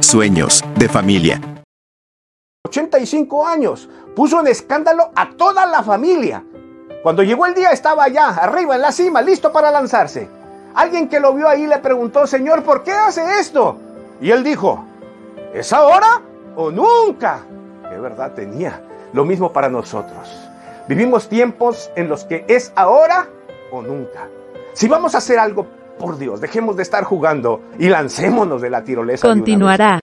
Sueños de familia. 85 años. Puso en escándalo a toda la familia. Cuando llegó el día estaba allá, arriba, en la cima, listo para lanzarse. Alguien que lo vio ahí le preguntó, Señor, ¿por qué hace esto? Y él dijo, ¿es ahora o nunca? De verdad tenía. Lo mismo para nosotros. Vivimos tiempos en los que es ahora o nunca. Si vamos a hacer algo, por Dios, dejemos de estar jugando y lancémonos de la tirolesa. Continuará.